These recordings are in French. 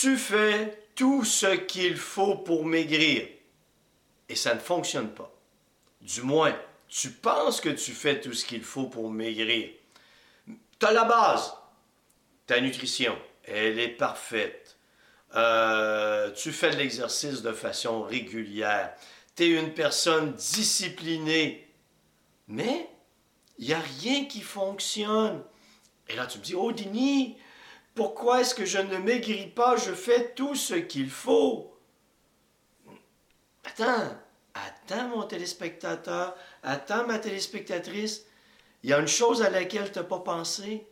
tu fais tout ce qu'il faut pour maigrir. Et ça ne fonctionne pas. Du moins, tu penses que tu fais tout ce qu'il faut pour maigrir. Tu as la base. Ta nutrition, elle est parfaite. Euh, tu fais de l'exercice de façon régulière. Tu es une personne disciplinée. Mais il n'y a rien qui fonctionne. Et là, tu me dis, oh Dini, pourquoi est-ce que je ne maigris pas Je fais tout ce qu'il faut? Attends, attends mon téléspectateur, attends ma téléspectatrice. Il y a une chose à laquelle tu n'as pas pensé?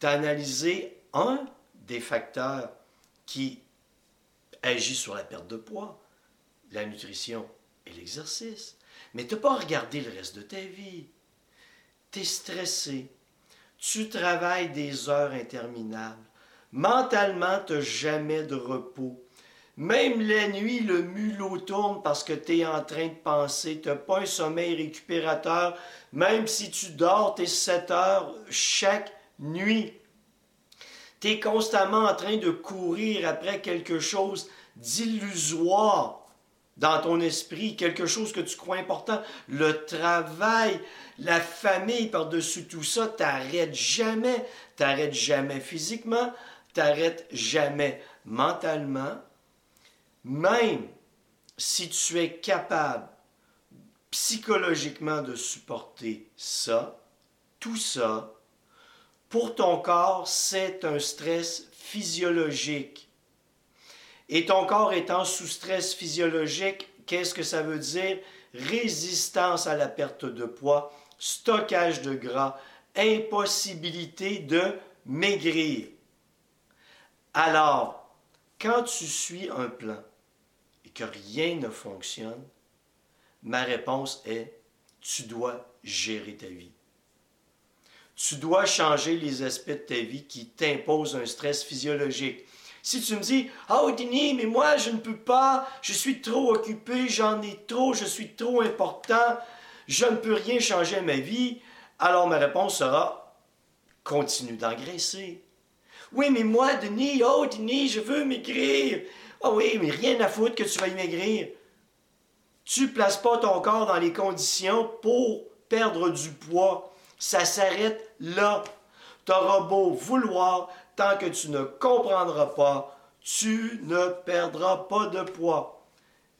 Tu as analysé un des facteurs qui agit sur la perte de poids, la nutrition et l'exercice. Mais tu n'as pas regardé le reste de ta vie. Tu es stressé. Tu travailles des heures interminables. Mentalement, tu n'as jamais de repos. Même la nuit, le mulot tourne parce que tu es en train de penser. Tu n'as pas un sommeil récupérateur, même si tu dors tes 7 heures chaque nuit. Tu es constamment en train de courir après quelque chose d'illusoire dans ton esprit, quelque chose que tu crois important, le travail, la famille par-dessus tout ça, t'arrêtes jamais, t'arrêtes jamais physiquement, t'arrêtes jamais mentalement, même si tu es capable psychologiquement de supporter ça, tout ça, pour ton corps, c'est un stress physiologique. Et ton corps étant sous stress physiologique, qu'est-ce que ça veut dire? Résistance à la perte de poids, stockage de gras, impossibilité de maigrir. Alors, quand tu suis un plan et que rien ne fonctionne, ma réponse est, tu dois gérer ta vie. Tu dois changer les aspects de ta vie qui t'imposent un stress physiologique. Si tu me dis, oh, Dini, mais moi, je ne peux pas, je suis trop occupé, j'en ai trop, je suis trop important, je ne peux rien changer à ma vie, alors ma réponse sera, continue d'engraisser. Oui, mais moi, Denis, oh, Denis, je veux maigrir. Ah oh, oui, mais rien à foutre que tu vas y maigrir. Tu places pas ton corps dans les conditions pour perdre du poids. Ça s'arrête là. Tu auras beau vouloir, tant que tu ne comprendras pas, tu ne perdras pas de poids.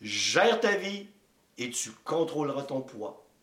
Gère ta vie et tu contrôleras ton poids.